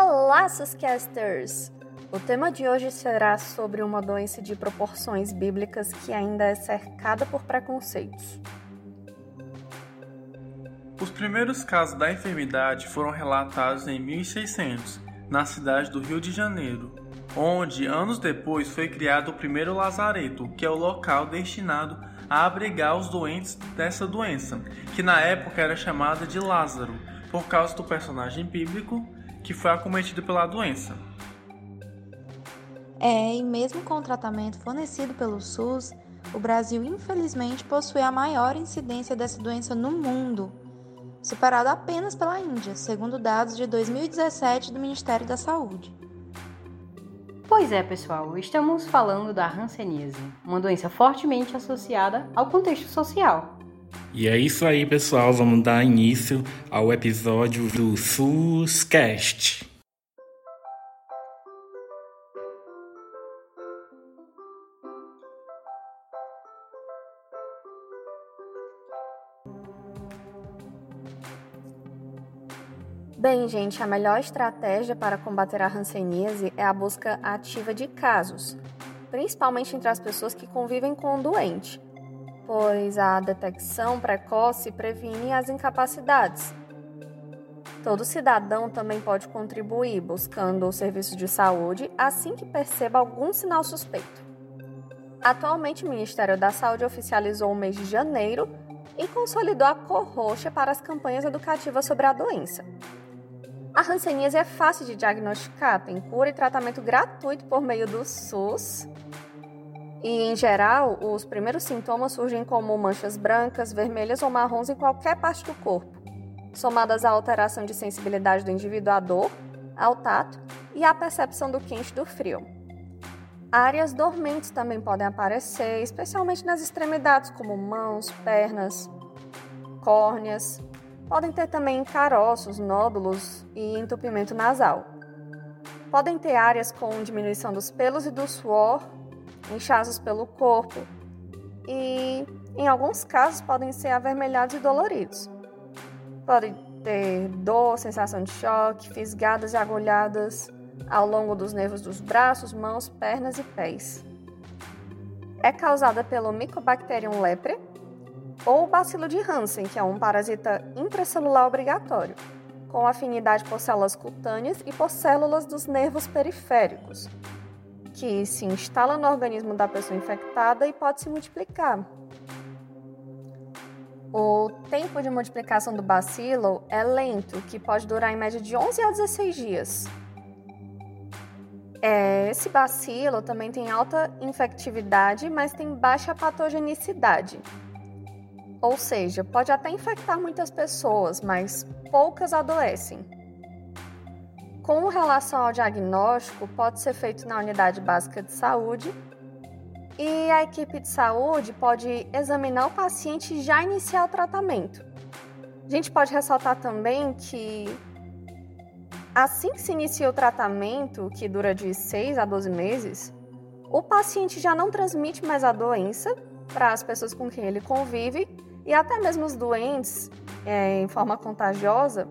Olá, Suscasters! O tema de hoje será sobre uma doença de proporções bíblicas que ainda é cercada por preconceitos. Os primeiros casos da enfermidade foram relatados em 1600, na cidade do Rio de Janeiro, onde anos depois foi criado o primeiro lazareto, que é o local destinado a abrigar os doentes dessa doença, que na época era chamada de Lázaro, por causa do personagem bíblico que foi acometido pela doença. É, e mesmo com o tratamento fornecido pelo SUS, o Brasil infelizmente possui a maior incidência dessa doença no mundo, superado apenas pela Índia, segundo dados de 2017 do Ministério da Saúde. Pois é, pessoal, estamos falando da hanseníase, uma doença fortemente associada ao contexto social. E é isso aí, pessoal, vamos dar início ao episódio do SUScast. Bem, gente, a melhor estratégia para combater a hanseníase é a busca ativa de casos, principalmente entre as pessoas que convivem com o doente, pois a detecção precoce previne as incapacidades. Todo cidadão também pode contribuir buscando o serviço de saúde assim que perceba algum sinal suspeito. Atualmente, o Ministério da Saúde oficializou o mês de janeiro e consolidou a cor roxa para as campanhas educativas sobre a doença. A hanseníase é fácil de diagnosticar, tem cura e tratamento gratuito por meio do SUS. E, em geral, os primeiros sintomas surgem como manchas brancas, vermelhas ou marrons em qualquer parte do corpo, somadas à alteração de sensibilidade do indivíduo à dor, ao tato e à percepção do quente e do frio. Áreas dormentes também podem aparecer, especialmente nas extremidades, como mãos, pernas, córneas, Podem ter também caroços, nódulos e entupimento nasal. Podem ter áreas com diminuição dos pelos e do suor, inchaços pelo corpo e, em alguns casos, podem ser avermelhados e doloridos. Podem ter dor, sensação de choque, fisgadas e agulhadas ao longo dos nervos dos braços, mãos, pernas e pés. É causada pelo Mycobacterium leprae, ou bacilo de Hansen, que é um parasita intracelular obrigatório, com afinidade por células cutâneas e por células dos nervos periféricos, que se instala no organismo da pessoa infectada e pode se multiplicar. O tempo de multiplicação do bacilo é lento, que pode durar em média de 11 a 16 dias. É, esse bacilo também tem alta infectividade, mas tem baixa patogenicidade. Ou seja, pode até infectar muitas pessoas, mas poucas adoecem. Com relação ao diagnóstico, pode ser feito na unidade básica de saúde e a equipe de saúde pode examinar o paciente e já iniciar o tratamento. A gente pode ressaltar também que assim que se inicia o tratamento, que dura de 6 a 12 meses, o paciente já não transmite mais a doença para as pessoas com quem ele convive e até mesmo os doentes é, em forma contagiosa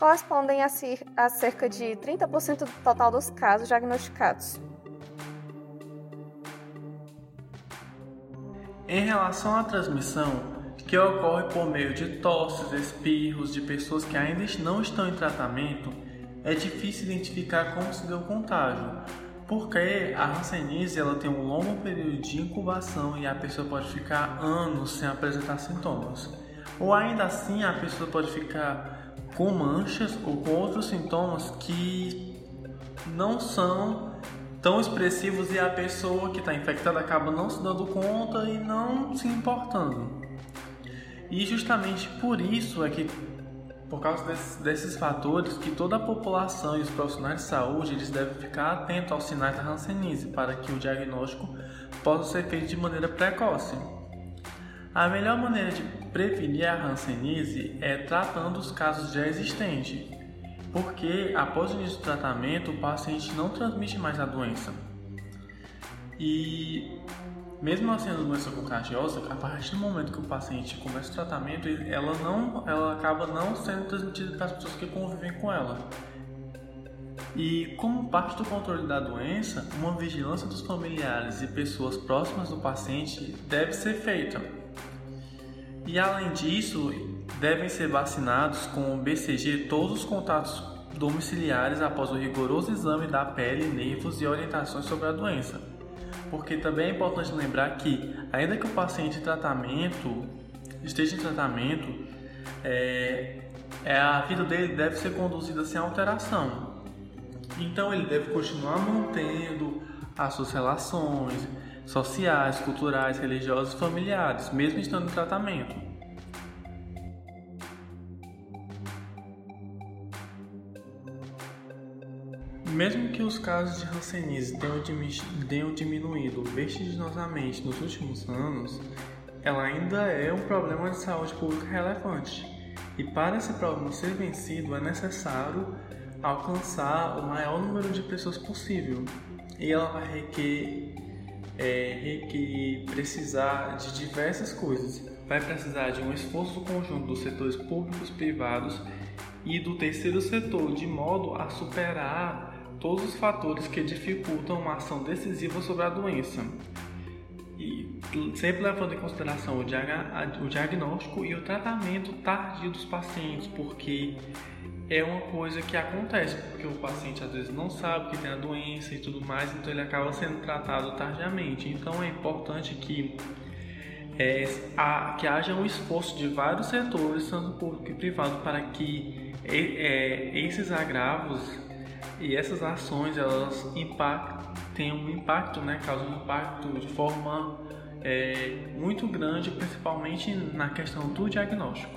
correspondem a, cerca de 30% do total dos casos diagnosticados. Em relação à transmissão, que ocorre por meio de tosses, espirros de pessoas que ainda não estão em tratamento, é difícil identificar como se deu o contágio, porque a hanseníase ela tem um longo período de incubação e a pessoa pode ficar anos sem apresentar sintomas. Ou ainda assim a pessoa pode ficar com manchas ou com outros sintomas que não são tão expressivos e a pessoa que está infectada acaba não se dando conta e não se importando. E justamente por isso é que por causa desses, desses, fatores que toda a população e os profissionais de saúde eles devem ficar atentos aos sinais da hanseníase para que o diagnóstico possa ser feito de maneira precoce. A melhor maneira de prevenir a hanseníase é tratando os casos já existentes, porque após o início do tratamento o paciente não transmite mais a doença. E mesmo assim, a doença contagiosa, a partir do momento que o paciente começa o tratamento, ela não, ela acaba não sendo transmitida para as pessoas que convivem com ela. E, como parte do controle da doença, uma vigilância dos familiares e pessoas próximas do paciente deve ser feita. E, além disso, devem ser vacinados com o BCG todos os contatos domiciliares após o rigoroso exame da pele, nervos e orientações sobre a doença. Porque também é importante lembrar que, ainda que o paciente em tratamento esteja em tratamento, é, é, a vida dele deve ser conduzida sem alteração. Então ele deve continuar mantendo as suas relações sociais, culturais, religiosas e familiares, mesmo estando em tratamento. Mesmo que os casos de Hanseníase tenham diminuído vertiginosamente nos últimos anos, ela ainda é um problema de saúde pública relevante. E para esse problema ser vencido, é necessário alcançar o maior número de pessoas possível. E ela vai requer, é, precisar de diversas coisas. Vai precisar de um esforço conjunto dos setores públicos, privados e do terceiro setor, de modo a superar todos os fatores que dificultam uma ação decisiva sobre a doença. E sempre levando em consideração o, diagnóstico e o tratamento tardio dos pacientes, porque é uma coisa que acontece, porque o paciente às vezes não sabe que tem a doença e tudo mais, então ele acaba sendo tratado tardiamente. Então é importante que, é, a, que haja um esforço de vários setores, tanto público e privado, para que é, esses agravos e essas ações elas tenham um impacto, né, causam um impacto de forma é, muito grande, principalmente na questão do diagnóstico.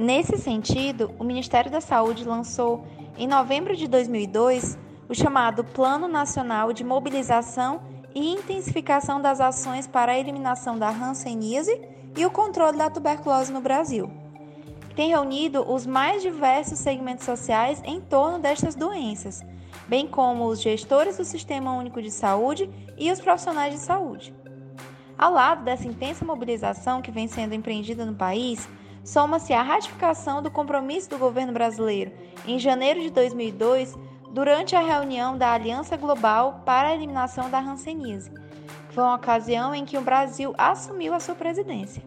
Nesse sentido, o Ministério da Saúde lançou, em novembro de 2002, o chamado Plano Nacional de Mobilização e Intensificação das Ações para a Eliminação da Hanseníase e o Controle da Tuberculose no Brasil tem reunido os mais diversos segmentos sociais em torno destas doenças, bem como os gestores do Sistema Único de Saúde e os profissionais de saúde. Ao lado dessa intensa mobilização que vem sendo empreendida no país, soma-se a ratificação do compromisso do governo brasileiro em janeiro de 2002 durante a reunião da Aliança Global para a Eliminação da Hanseníase, que foi uma ocasião em que o Brasil assumiu a sua presidência.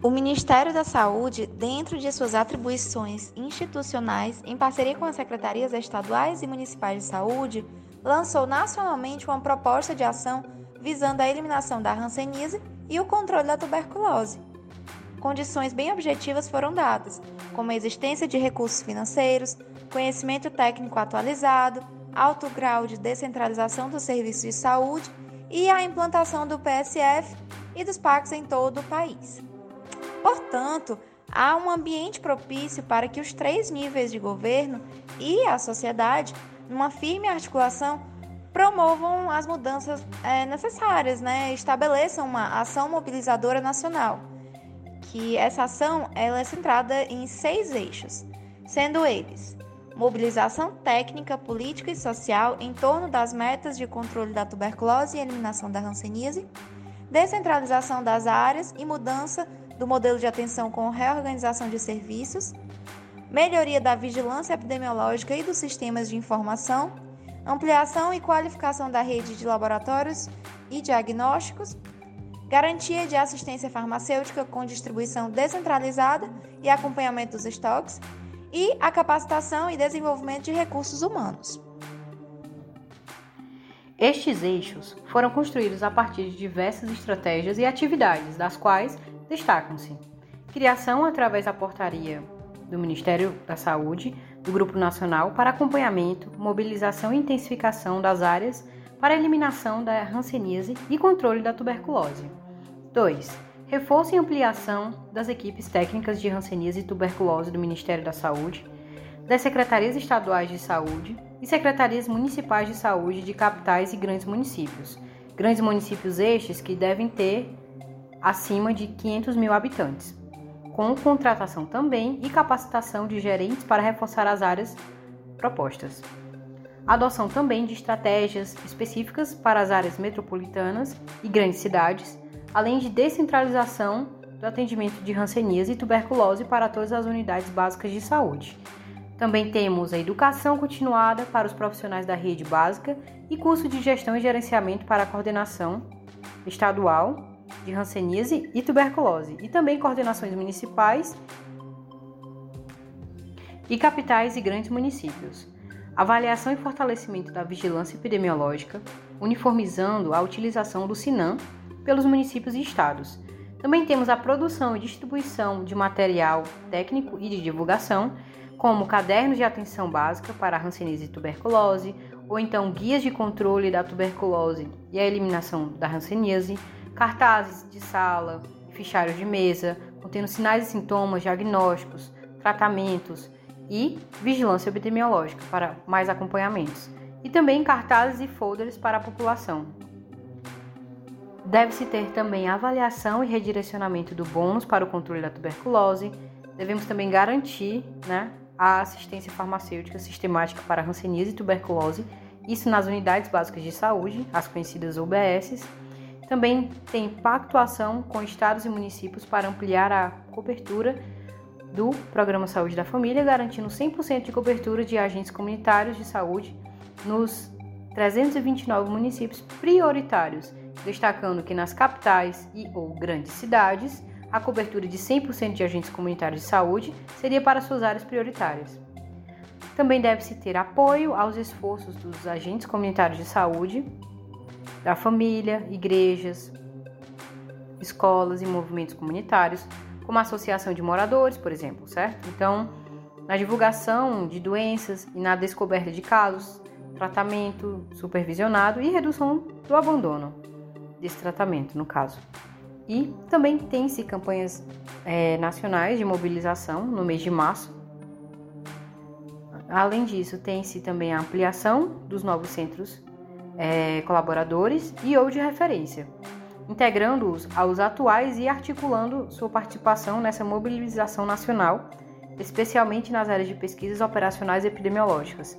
O Ministério da Saúde, dentro de suas atribuições institucionais, em parceria com as secretarias estaduais e municipais de saúde, lançou nacionalmente uma proposta de ação visando a eliminação da hanseníase e o controle da tuberculose. Condições bem objetivas foram dadas, como a existência de recursos financeiros, conhecimento técnico atualizado, alto grau de descentralização dos serviços de saúde e a implantação do PSF e dos PACs em todo o país. Portanto, há um ambiente propício para que os três níveis de governo e a sociedade, numa firme articulação, promovam as mudanças é, necessárias, né? estabeleçam uma ação mobilizadora nacional. Que essa ação ela é centrada em seis eixos, sendo eles mobilização técnica, política e social em torno das metas de controle da tuberculose e eliminação da hanseníase, descentralização das áreas e mudança do modelo de atenção com reorganização de serviços, melhoria da vigilância epidemiológica e dos sistemas de informação, ampliação e qualificação da rede de laboratórios e diagnósticos, garantia de assistência farmacêutica com distribuição descentralizada e acompanhamento dos estoques, e a capacitação e desenvolvimento de recursos humanos. Estes eixos foram construídos a partir de diversas estratégias e atividades, das quais destacam-se: criação através da portaria do Ministério da Saúde, do Grupo Nacional para acompanhamento, mobilização e intensificação das áreas para eliminação da hanseníase e controle da tuberculose. 2. Reforço e ampliação das equipes técnicas de hanseníase e tuberculose do Ministério da Saúde, das secretarias estaduais de saúde e secretarias municipais de saúde de capitais e grandes municípios. Grandes municípios estes que devem ter acima de 500 mil habitantes, com contratação também e capacitação de gerentes para reforçar as áreas propostas. Adoção também de estratégias específicas para as áreas metropolitanas e grandes cidades, além de descentralização do atendimento de ranceníase e tuberculose para todas as unidades básicas de saúde. Também temos a educação continuada para os profissionais da rede básica e curso de gestão e gerenciamento para a coordenação estadual de ranceníase e tuberculose, e também coordenações municipais e capitais e grandes municípios. Avaliação e fortalecimento da vigilância epidemiológica, uniformizando a utilização do SINAM pelos municípios e estados. Também temos a produção e distribuição de material técnico e de divulgação, como cadernos de atenção básica para a hanseníase e tuberculose, ou então guias de controle da tuberculose e a eliminação da hanseníase, cartazes de sala, fichários de mesa, contendo sinais e sintomas, diagnósticos, tratamentos e vigilância epidemiológica para mais acompanhamentos, e também cartazes e folders para a população. Deve-se ter também avaliação e redirecionamento do bônus para o controle da tuberculose. Devemos também garantir né, a assistência farmacêutica sistemática para hanseníase e tuberculose, isso nas unidades básicas de saúde, as conhecidas UBSs. Também tem pactuação com estados e municípios para ampliar a cobertura do Programa Saúde da Família, garantindo 100% de cobertura de agentes comunitários de saúde nos 329 municípios prioritários, destacando que nas capitais e ou grandes cidades a cobertura de 100% de agentes comunitários de saúde seria para suas áreas prioritárias. Também deve-se ter apoio aos esforços dos agentes comunitários de saúde, da família, igrejas, escolas e movimentos comunitários, como a associação de moradores, por exemplo, certo? Então, na divulgação de doenças e na descoberta de casos, tratamento supervisionado e redução do abandono desse tratamento, no caso. E também tem-se campanhas é, nacionais de mobilização no mês de março. Além disso, tem-se também a ampliação dos novos centros é, colaboradores e ou de referência, integrando-os aos atuais e articulando sua participação nessa mobilização nacional, especialmente nas áreas de pesquisas operacionais epidemiológicas,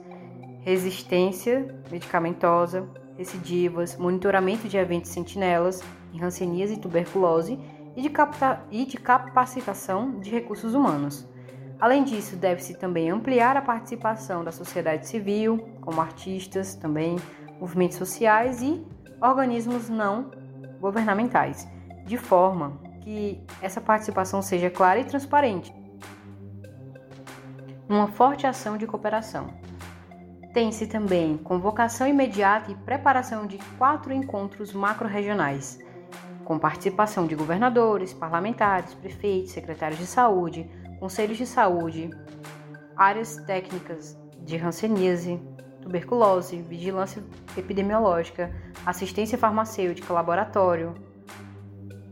resistência medicamentosa, recidivas, monitoramento de eventos sentinelas, em rancenias e tuberculose e de, e de capacitação de recursos humanos. Além disso, deve-se também ampliar a participação da sociedade civil, como artistas, também movimentos sociais e organismos não governamentais, de forma que essa participação seja clara e transparente. Uma forte ação de cooperação. Tem-se também convocação imediata e preparação de quatro encontros macro-regionais, com participação de governadores, parlamentares, prefeitos, secretários de saúde, conselhos de saúde, áreas técnicas de hanseníase, tuberculose, vigilância epidemiológica, assistência farmacêutica, laboratório,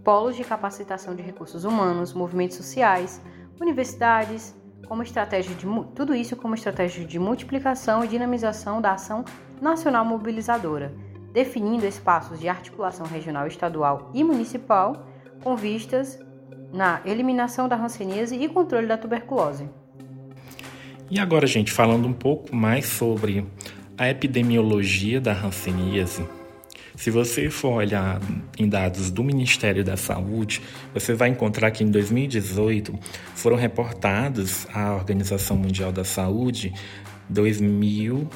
polos de capacitação de recursos humanos, movimentos sociais, universidades, como estratégia de tudo isso como estratégia de multiplicação e dinamização da ação nacional mobilizadora definindo espaços de articulação regional, estadual e municipal com vistas na eliminação da hanseníase e controle da tuberculose. E agora, gente, falando um pouco mais sobre a epidemiologia da hanseníase. Se você for olhar em dados do Ministério da Saúde, você vai encontrar que em 2018 foram reportados à Organização Mundial da Saúde 2000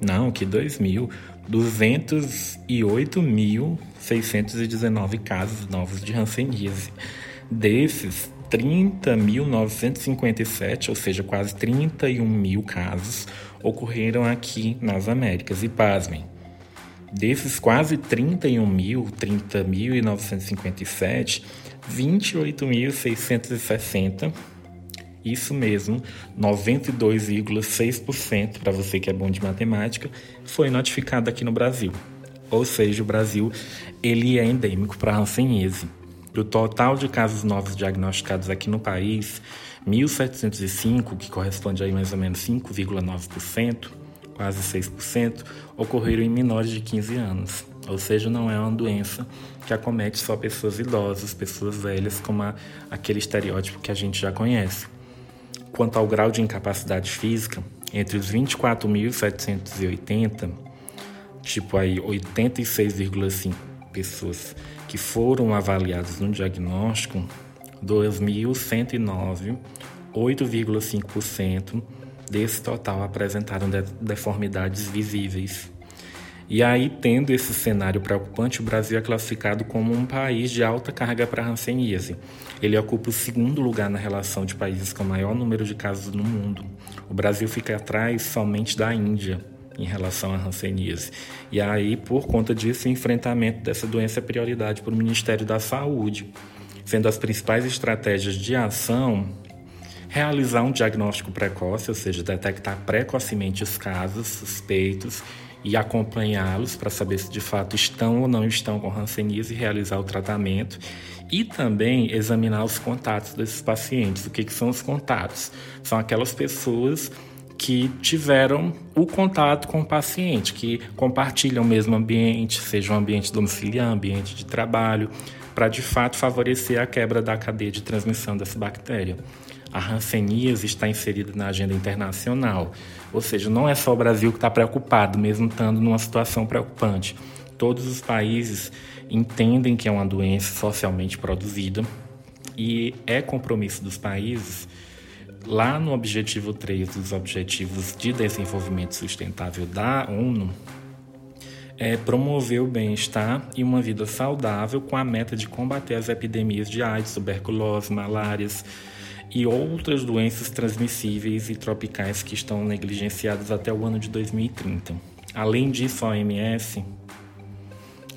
não, que 2000 208.619 casos novos de hanseníase. Desses, 30.957, ou seja, quase 31 mil casos, ocorreram aqui nas Américas. E pasmem, desses quase 31 mil, 30.957, 28.660 isso mesmo, 92,6% para você que é bom de matemática foi notificado aqui no Brasil. Ou seja, o Brasil ele é endêmico para a hanseníase. Do total de casos novos diagnosticados aqui no país, 1.705, que corresponde a mais ou menos 5,9%, quase 6%, ocorreram em menores de 15 anos. Ou seja, não é uma doença que acomete só pessoas idosas, pessoas velhas, como a, aquele estereótipo que a gente já conhece. Quanto ao grau de incapacidade física, entre os 24.780, tipo aí 86,5 pessoas que foram avaliados no diagnóstico, 2.109, 8,5% desse total apresentaram deformidades visíveis. E aí, tendo esse cenário preocupante, o Brasil é classificado como um país de alta carga para hanseníase. Ele ocupa o segundo lugar na relação de países com maior número de casos no mundo. O Brasil fica atrás somente da Índia em relação à hanseníase. E aí, por conta disso, o enfrentamento dessa doença é prioridade para o Ministério da Saúde, sendo as principais estratégias de ação realizar um diagnóstico precoce, ou seja, detectar precocemente os casos suspeitos e acompanhá-los para saber se de fato estão ou não estão com hanseníase e realizar o tratamento e também examinar os contatos desses pacientes. O que, que são os contatos? São aquelas pessoas que tiveram o contato com o paciente, que compartilham o mesmo ambiente, seja um ambiente domiciliar, ambiente de trabalho, para de fato favorecer a quebra da cadeia de transmissão dessa bactéria a hanseníase está inserida na agenda internacional. Ou seja, não é só o Brasil que está preocupado, mesmo estando numa situação preocupante. Todos os países entendem que é uma doença socialmente produzida e é compromisso dos países, lá no objetivo 3 dos Objetivos de Desenvolvimento Sustentável da ONU, é promover o bem-estar e uma vida saudável com a meta de combater as epidemias de AIDS, tuberculose, malárias, e outras doenças transmissíveis e tropicais que estão negligenciadas até o ano de 2030. Além disso, a OMS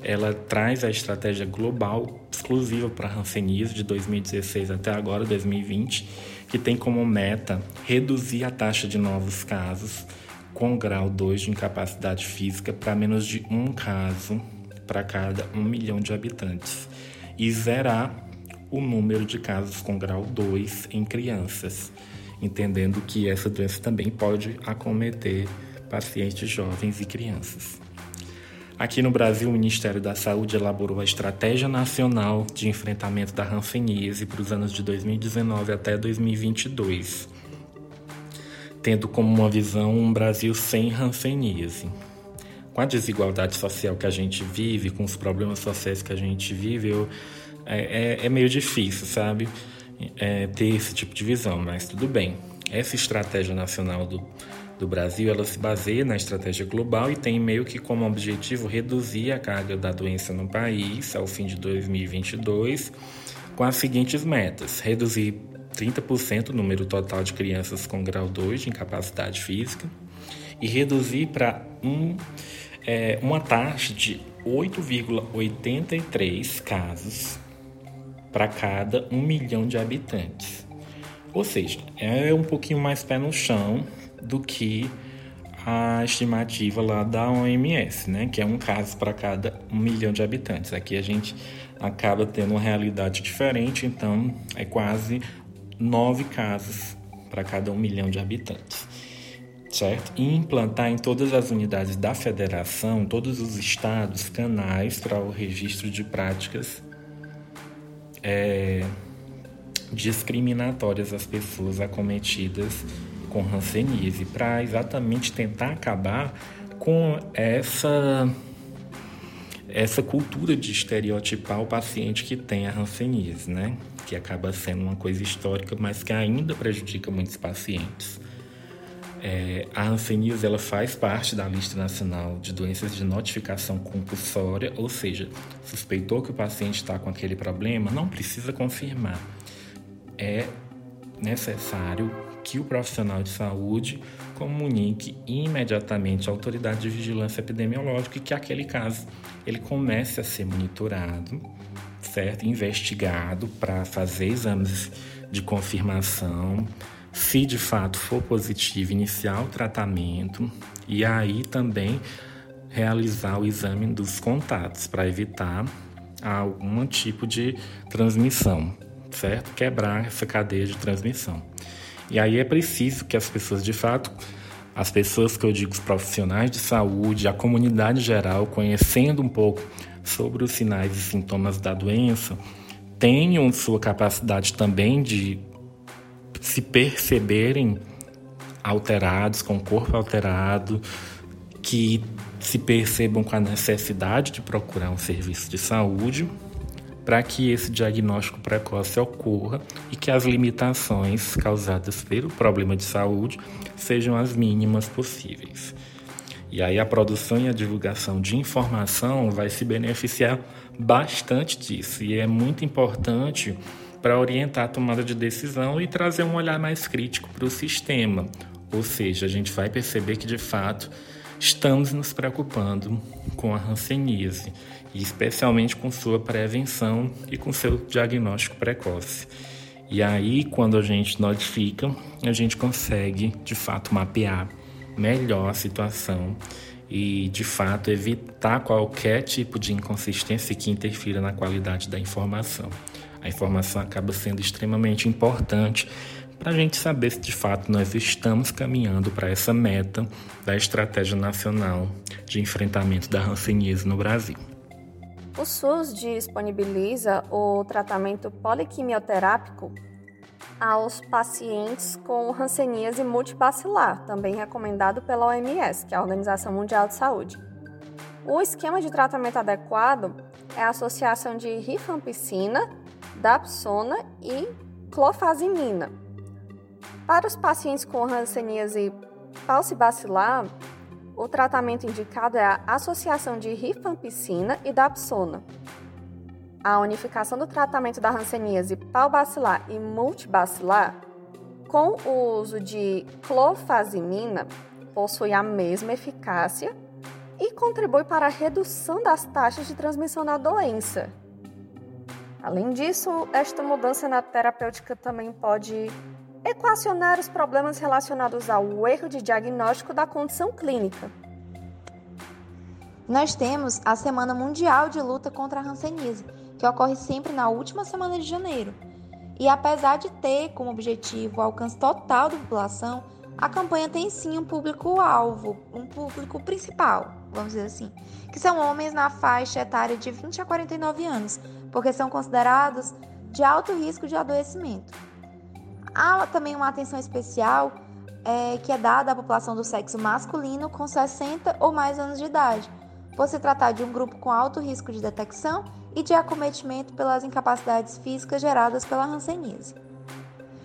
ela traz a estratégia global exclusiva para hanseníase de 2016 até agora, 2020, que tem como meta reduzir a taxa de novos casos com grau 2 de incapacidade física para menos de um caso para cada um milhão de habitantes e zerar o número de casos com grau 2 em crianças, entendendo que essa doença também pode acometer pacientes jovens e crianças. Aqui no Brasil, o Ministério da Saúde elaborou a Estratégia Nacional de Enfrentamento da Hanseníase para os anos de 2019 até 2022, tendo como uma visão um Brasil sem hanseníase. Com a desigualdade social que a gente vive, com os problemas sociais que a gente vive, eu é, é, é meio difícil, sabe? É, ter esse tipo de visão, mas tudo bem. Essa estratégia nacional do, do Brasil, ela se baseia na estratégia global e tem meio que como objetivo reduzir a carga da doença no país ao fim de 2022 com as seguintes metas: reduzir 30% o número total de crianças com grau 2 de incapacidade física e reduzir para um, é, uma taxa de 8,83 casos para cada um milhão de habitantes. Ou seja, é um pouquinho mais pé no chão do que a estimativa lá da OMS, né? que é um caso para cada um milhão de habitantes. Aqui a gente acaba tendo uma realidade diferente, então é quase nove casos para cada um milhão de habitantes. Certo? E implantar em todas as unidades da federação, todos os estados, canais para o registro de práticas é, discriminatórias às pessoas acometidas com hanseníase, para exatamente tentar acabar com essa essa cultura de estereotipar o paciente que tem a hanseníase, né? Que acaba sendo uma coisa histórica, mas que ainda prejudica muitos pacientes. É, a hanseníase ela faz parte da lista nacional de doenças de notificação compulsória, ou seja, suspeitou que o paciente está com aquele problema, não precisa confirmar. É necessário que o profissional de saúde comunique imediatamente à autoridade de vigilância epidemiológica e que aquele caso ele comece a ser monitorado, certo, investigado para fazer exames de confirmação se de fato for positivo, iniciar o tratamento e aí também realizar o exame dos contatos para evitar algum tipo de transmissão, certo? Quebrar essa cadeia de transmissão. E aí é preciso que as pessoas de fato, as pessoas que eu digo, os profissionais de saúde, a comunidade geral, conhecendo um pouco sobre os sinais e sintomas da doença, tenham sua capacidade também de se perceberem alterados, com o corpo alterado, que se percebam com a necessidade de procurar um serviço de saúde, para que esse diagnóstico precoce ocorra e que as limitações causadas pelo problema de saúde sejam as mínimas possíveis. E aí a produção e a divulgação de informação vai se beneficiar bastante disso e é muito importante para orientar a tomada de decisão e trazer um olhar mais crítico para o sistema. Ou seja, a gente vai perceber que de fato estamos nos preocupando com a hanseníase, e especialmente com sua prevenção e com seu diagnóstico precoce. E aí, quando a gente notifica, a gente consegue de fato mapear melhor a situação e de fato evitar qualquer tipo de inconsistência que interfira na qualidade da informação. A informação acaba sendo extremamente importante para a gente saber se de fato nós estamos caminhando para essa meta da Estratégia Nacional de Enfrentamento da Hanseníase no Brasil. O SUS disponibiliza o tratamento poliquimioterápico aos pacientes com hanseníase multibacilar, também recomendado pela OMS, que é a Organização Mundial de Saúde. O esquema de tratamento adequado é a associação de rifampicina, dapsona e clofazimina. Para os pacientes com hanseníase paucibacilar, o tratamento indicado é a associação de rifampicina e dapsona. A unificação do tratamento da hanseníase paubacilar e multibacilar com o uso de clofazimina possui a mesma eficácia e contribui para a redução das taxas de transmissão da doença. Além disso, esta mudança na terapêutica também pode equacionar os problemas relacionados ao erro de diagnóstico da condição clínica. Nós temos a Semana Mundial de Luta contra a Hanseníase, que ocorre sempre na última semana de janeiro. E apesar de ter como objetivo o alcance total da população, a campanha tem sim um público-alvo, um público principal, vamos dizer assim, que são homens na faixa etária de 20 a 49 anos, porque são considerados de alto risco de adoecimento. Há também uma atenção especial é, que é dada à população do sexo masculino com 60 ou mais anos de idade, por se tratar de um grupo com alto risco de detecção e de acometimento pelas incapacidades físicas geradas pela hanseníase.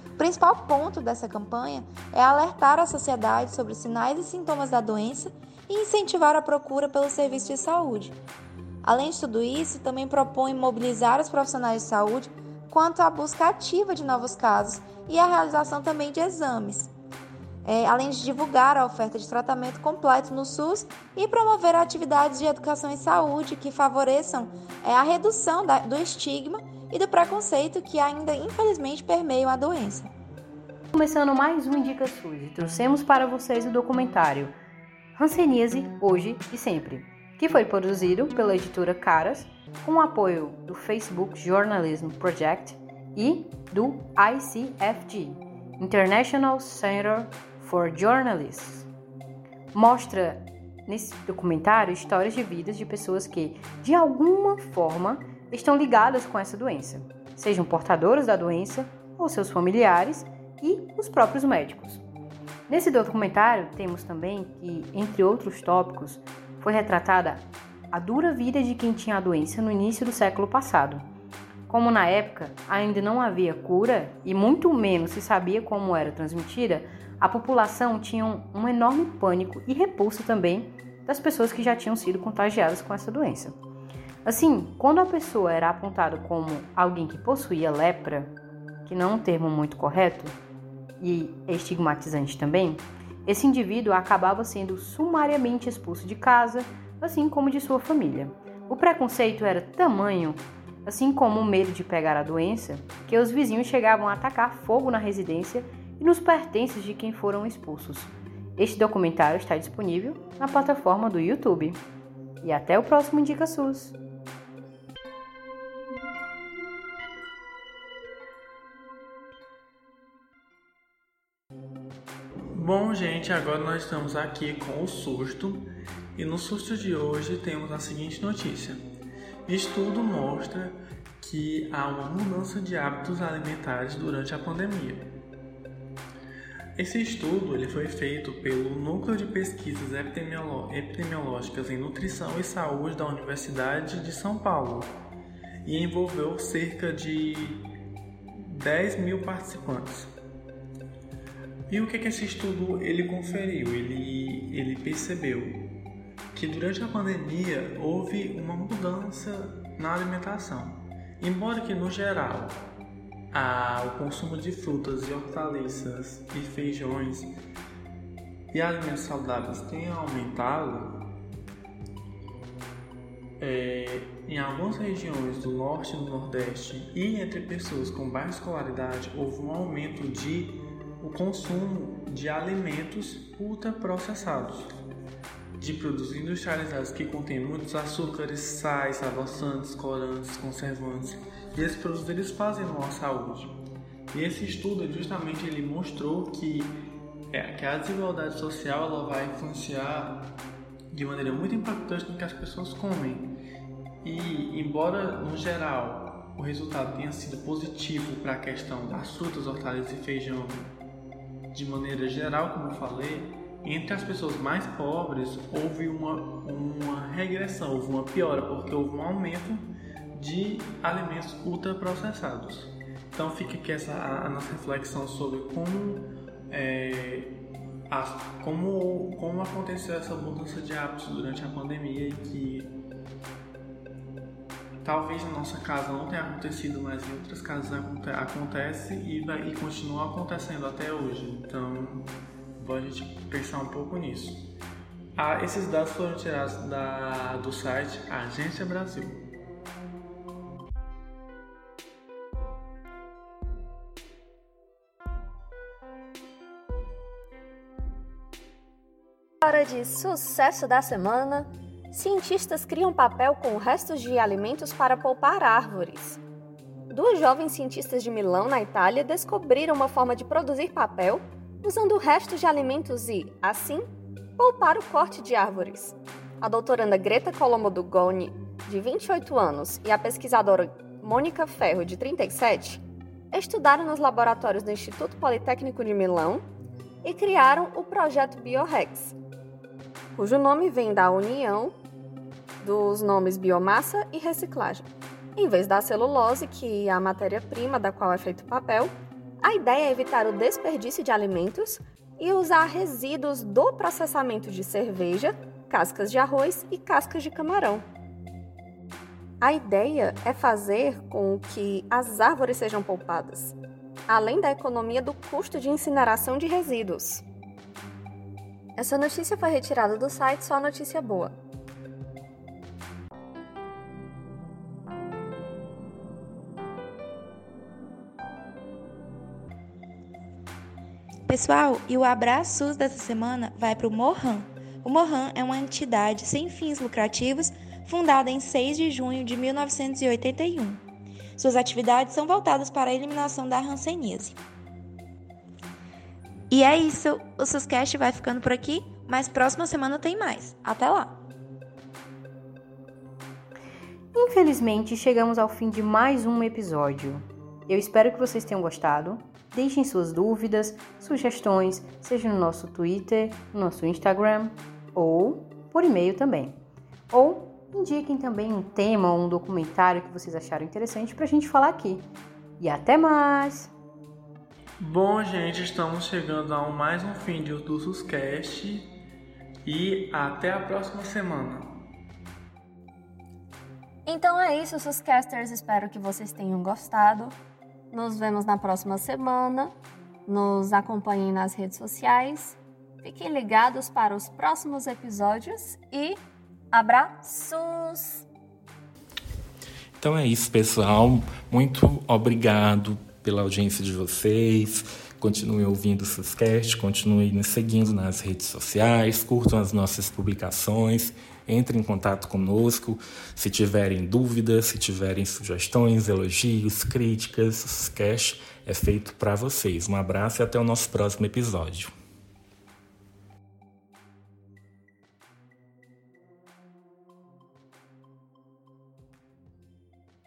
O principal ponto dessa campanha é alertar a sociedade sobre os sinais e sintomas da doença e incentivar a procura pelo serviço de saúde. Além de tudo isso, também propõe mobilizar os profissionais de saúde quanto à busca ativa de novos casos e a realização também de exames, é, além de divulgar a oferta de tratamento completo no SUS e promover atividades de educação em saúde que favoreçam é, a redução da, do estigma e do preconceito que ainda infelizmente permeiam a doença. Começando mais um Indica SUS trouxemos para vocês o documentário Hanseníase Hoje e Sempre, que foi produzido pela editora Caras com apoio do Facebook Journalism Project e do ICFG, International Center for Journalists. Mostra nesse documentário histórias de vidas de pessoas que, de alguma forma, estão ligadas com essa doença, sejam portadoras da doença ou seus familiares e os próprios médicos. Nesse documentário, temos também que, entre outros tópicos, foi retratada a dura vida de quem tinha a doença no início do século passado como na época ainda não havia cura e muito menos se sabia como era transmitida, a população tinha um enorme pânico e repulsa também das pessoas que já tinham sido contagiadas com essa doença. Assim, quando a pessoa era apontada como alguém que possuía lepra, que não é um termo muito correto e estigmatizante também, esse indivíduo acabava sendo sumariamente expulso de casa, assim como de sua família. O preconceito era tamanho assim como o medo de pegar a doença, que os vizinhos chegavam a atacar fogo na residência e nos pertences de quem foram expulsos. Este documentário está disponível na plataforma do YouTube. E até o próximo Indica SUS! Bom, gente, agora nós estamos aqui com o susto e no susto de hoje temos a seguinte notícia. Estudo mostra que há uma mudança de hábitos alimentares durante a pandemia. Esse estudo ele foi feito pelo Núcleo de Pesquisas Epidemiológicas em Nutrição e Saúde da Universidade de São Paulo. e envolveu cerca de 10 mil participantes. E o que, que esse estudo ele conferiu? Ele, ele percebeu que durante a pandemia houve uma mudança na alimentação. Embora que no geral a, o consumo de frutas e hortaliças e feijões e alimentos saudáveis tenha aumentado, é, em algumas regiões do norte e do nordeste e entre pessoas com baixa escolaridade houve um aumento de o consumo de alimentos ultraprocessados, de produtos industrializados que contêm muitos açúcares, sais, adoçantes, corantes, conservantes. E esses produtos eles fazem mal à saúde. E esse estudo justamente ele mostrou que, é, que a desigualdade social ela vai influenciar de maneira muito impactante no que as pessoas comem. E embora no geral o resultado tenha sido positivo para a questão das frutas, hortaliças e feijão de maneira geral, como eu falei, entre as pessoas mais pobres houve uma, uma regressão, houve uma piora, porque houve um aumento de alimentos ultraprocessados. Então fica aqui essa, a, a nossa reflexão sobre como, é, como, como aconteceu essa mudança de hábitos durante a pandemia e que talvez na nossa casa não tenha acontecido, mas em outras casas acontece e, vai, e continua acontecendo até hoje. Então, vou a gente pensar um pouco nisso. Ah, esses dados foram tirados da, do site Agência Brasil. Hora de sucesso da semana cientistas criam papel com restos de alimentos para poupar árvores. Duas jovens cientistas de Milão, na Itália, descobriram uma forma de produzir papel usando restos de alimentos e, assim, poupar o corte de árvores. A doutoranda Greta Colombo Dugoni, de 28 anos, e a pesquisadora Mônica Ferro, de 37, estudaram nos laboratórios do Instituto Politécnico de Milão e criaram o projeto BioRex, cujo nome vem da união dos nomes biomassa e reciclagem. Em vez da celulose, que é a matéria-prima da qual é feito o papel, a ideia é evitar o desperdício de alimentos e usar resíduos do processamento de cerveja, cascas de arroz e cascas de camarão. A ideia é fazer com que as árvores sejam poupadas, além da economia do custo de incineração de resíduos. Essa notícia foi retirada do site Só Notícia Boa. Pessoal, e o abraço dessa semana vai para o Mohan. O Mohan é uma entidade sem fins lucrativos fundada em 6 de junho de 1981. Suas atividades são voltadas para a eliminação da hanseníase. E é isso, o Suscast vai ficando por aqui, mas próxima semana tem mais. Até lá! Infelizmente, chegamos ao fim de mais um episódio. Eu espero que vocês tenham gostado. Deixem suas dúvidas, sugestões, seja no nosso Twitter, no nosso Instagram ou por e-mail também. Ou indiquem também um tema ou um documentário que vocês acharam interessante para a gente falar aqui. E até mais! Bom, gente, estamos chegando a mais um fim de do Suscast e até a próxima semana. Então é isso, Suscasters. Espero que vocês tenham gostado. Nos vemos na próxima semana. Nos acompanhem nas redes sociais. Fiquem ligados para os próximos episódios e abraços! Então é isso, pessoal. Muito obrigado pela audiência de vocês. Continuem ouvindo o Suscast, continuem nos seguindo nas redes sociais, curtam as nossas publicações entre em contato conosco se tiverem dúvidas, se tiverem sugestões, elogios, críticas. Cash é feito para vocês. Um abraço e até o nosso próximo episódio.